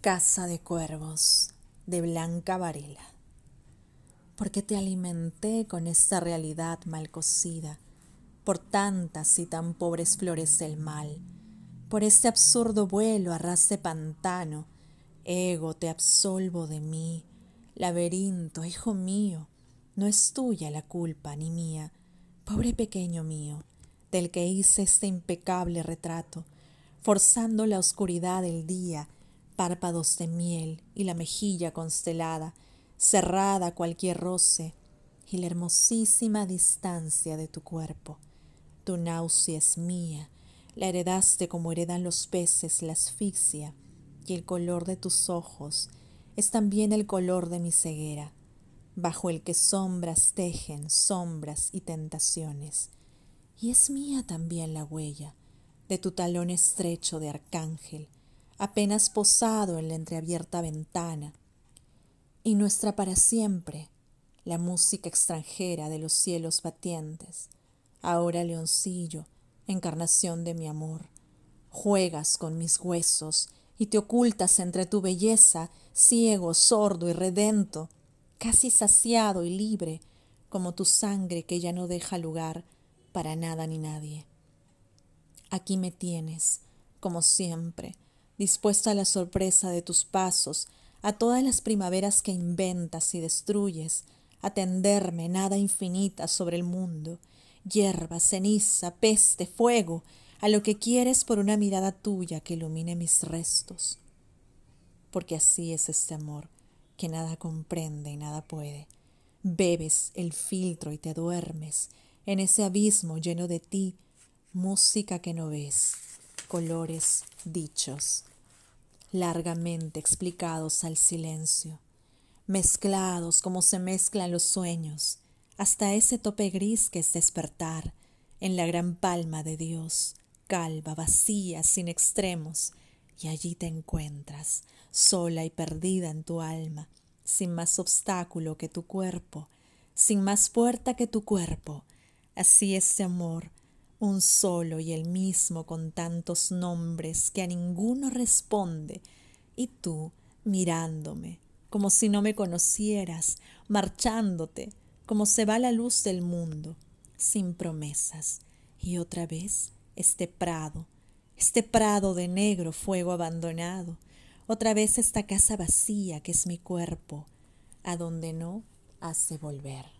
Casa de Cuervos de Blanca Varela. Porque te alimenté con esta realidad mal cocida, por tantas y tan pobres flores del mal, por este absurdo vuelo a ras de pantano, ego te absolvo de mí, laberinto, hijo mío, no es tuya la culpa ni mía, pobre pequeño mío, del que hice este impecable retrato, forzando la oscuridad del día, párpados de miel y la mejilla constelada, cerrada cualquier roce, y la hermosísima distancia de tu cuerpo. Tu náusea es mía, la heredaste como heredan los peces la asfixia, y el color de tus ojos es también el color de mi ceguera, bajo el que sombras tejen sombras y tentaciones. Y es mía también la huella de tu talón estrecho de arcángel, apenas posado en la entreabierta ventana, y nuestra para siempre, la música extranjera de los cielos batientes, ahora leoncillo, encarnación de mi amor, juegas con mis huesos y te ocultas entre tu belleza, ciego, sordo y redento, casi saciado y libre, como tu sangre que ya no deja lugar para nada ni nadie. Aquí me tienes, como siempre, dispuesta a la sorpresa de tus pasos, a todas las primaveras que inventas y destruyes, a tenderme nada infinita sobre el mundo, hierba, ceniza, peste, fuego, a lo que quieres por una mirada tuya que ilumine mis restos. Porque así es este amor, que nada comprende y nada puede. Bebes el filtro y te duermes en ese abismo lleno de ti, música que no ves, colores dichos, largamente explicados al silencio, mezclados como se mezclan los sueños, hasta ese tope gris que es despertar en la gran palma de Dios, calva, vacía, sin extremos, y allí te encuentras, sola y perdida en tu alma, sin más obstáculo que tu cuerpo, sin más puerta que tu cuerpo. Así este amor un solo y el mismo con tantos nombres que a ninguno responde, y tú mirándome, como si no me conocieras, marchándote, como se va la luz del mundo, sin promesas, y otra vez este prado, este prado de negro fuego abandonado, otra vez esta casa vacía que es mi cuerpo, a donde no hace volver.